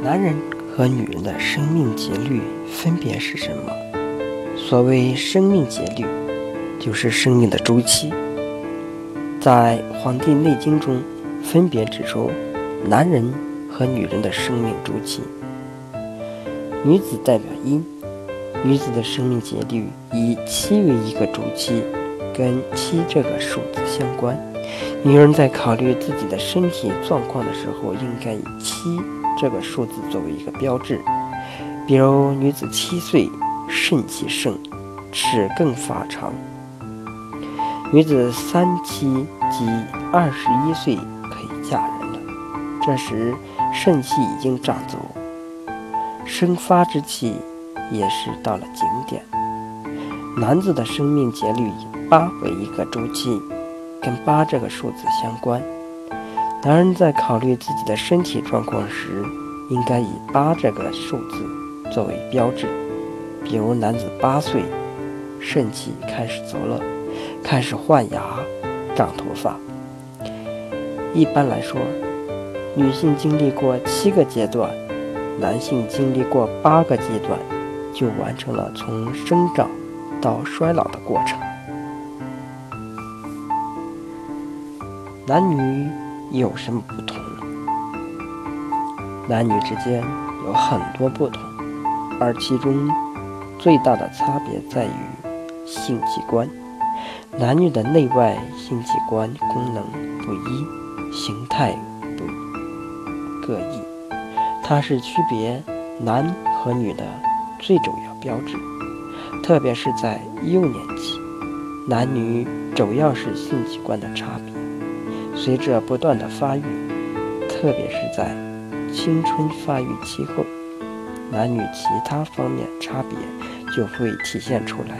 男人和女人的生命节律分别是什么？所谓生命节律，就是生命的周期。在《黄帝内经》中，分别指出男人和女人的生命周期。女子代表阴，女子的生命节律以七为一个周期，跟七这个数字相关。女人在考虑自己的身体状况的时候，应该以七这个数字作为一个标志。比如，女子七岁肾气盛，齿更发长；女子三七及二十一岁可以嫁人了，这时肾气已经长足，生发之气也是到了顶点。男子的生命节律以八为一个周期。跟八这个数字相关，男人在考虑自己的身体状况时，应该以八这个数字作为标志。比如，男子八岁，肾气开始走了，开始换牙、长头发。一般来说，女性经历过七个阶段，男性经历过八个阶段，就完成了从生长到衰老的过程。男女有什么不同？男女之间有很多不同，而其中最大的差别在于性器官。男女的内外性器官功能不一，形态不各异，它是区别男和女的最重要标志。特别是在幼年期，男女主要是性器官的差别。随着不断的发育，特别是在青春发育期后，男女其他方面差别就会体现出来。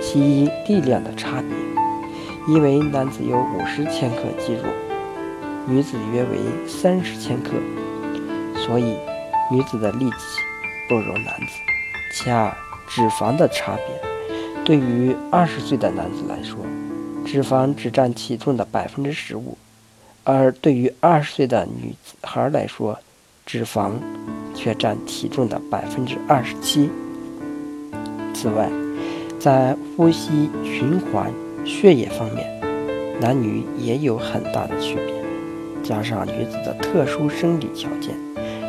其一，力量的差别，因为男子有五十千克肌肉，女子约为三十千克，所以女子的力气不如男子。其二，脂肪的差别，对于二十岁的男子来说。脂肪只占体重的百分之十五，而对于二十岁的女孩来说，脂肪却占体重的百分之二十七。此外，在呼吸、循环、血液方面，男女也有很大的区别。加上女子的特殊生理条件，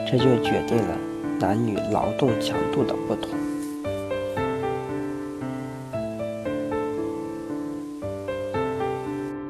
这就决定了男女劳动强度的不同。